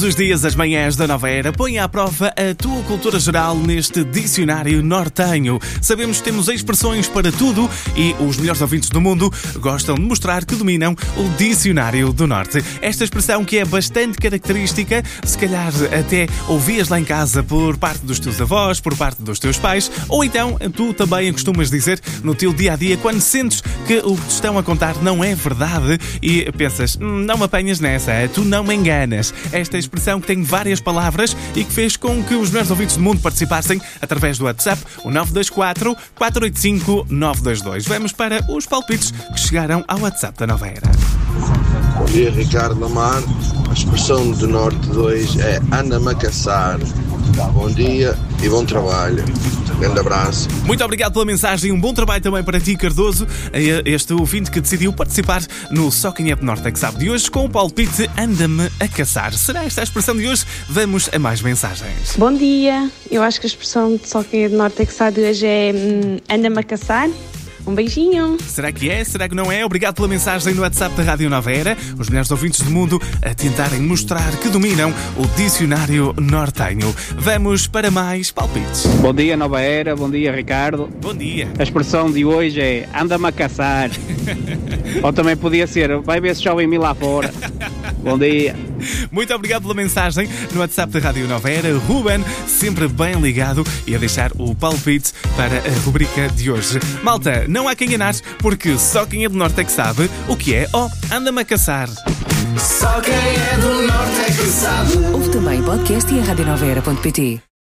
Todos os dias, as manhãs da nova era, põe à prova a tua cultura geral neste dicionário nortenho. Sabemos que temos expressões para tudo e os melhores ouvintes do mundo gostam de mostrar que dominam o dicionário do norte. Esta expressão que é bastante característica, se calhar até ouvias lá em casa por parte dos teus avós, por parte dos teus pais, ou então tu também costumas dizer no teu dia a dia quando sentes que o que te estão a contar não é verdade e pensas, "Hum, não me apanhas nessa, tu não me enganas. Esta expressão que tem várias palavras e que fez com que os melhores ouvintes do mundo participassem através do WhatsApp, o 924 485 922. Vamos para os palpites que chegaram ao WhatsApp da Nova Era. Bom dia, Ricardo Lamar. A expressão do Norte 2 é anda-me a caçar. Bom dia e bom trabalho. Grande abraço. Muito obrigado pela mensagem, um bom trabalho também para ti, Cardoso, este ouvinte que decidiu participar no Só Quem é de Norte é que sabe de hoje com o palpite Anda-me a caçar. Será esta a expressão de hoje? Vamos a mais mensagens. Bom dia, eu acho que a expressão de só quem é de norte é que sabe de hoje é hum, anda-me a caçar. Um beijinho. Será que é? Será que não é? Obrigado pela mensagem no WhatsApp da Rádio Nova Era. Os melhores ouvintes do mundo a tentarem mostrar que dominam o dicionário nortenho. Vamos para mais palpites. Bom dia, Nova Era. Bom dia, Ricardo. Bom dia. A expressão de hoje é anda-me a caçar. Ou também podia ser vai ver se chove em mim lá fora. Bom dia. Muito obrigado pela mensagem no WhatsApp da Rádio Nova Era. Ruben, sempre bem ligado e a deixar o palpite para a rubrica de hoje. Malta, não há quem enganar, porque só quem é do Norte é que sabe o que é. Oh, anda-me a caçar. Só quem é do norte é que sabe. Ouve também o podcast e a radionovera.pt.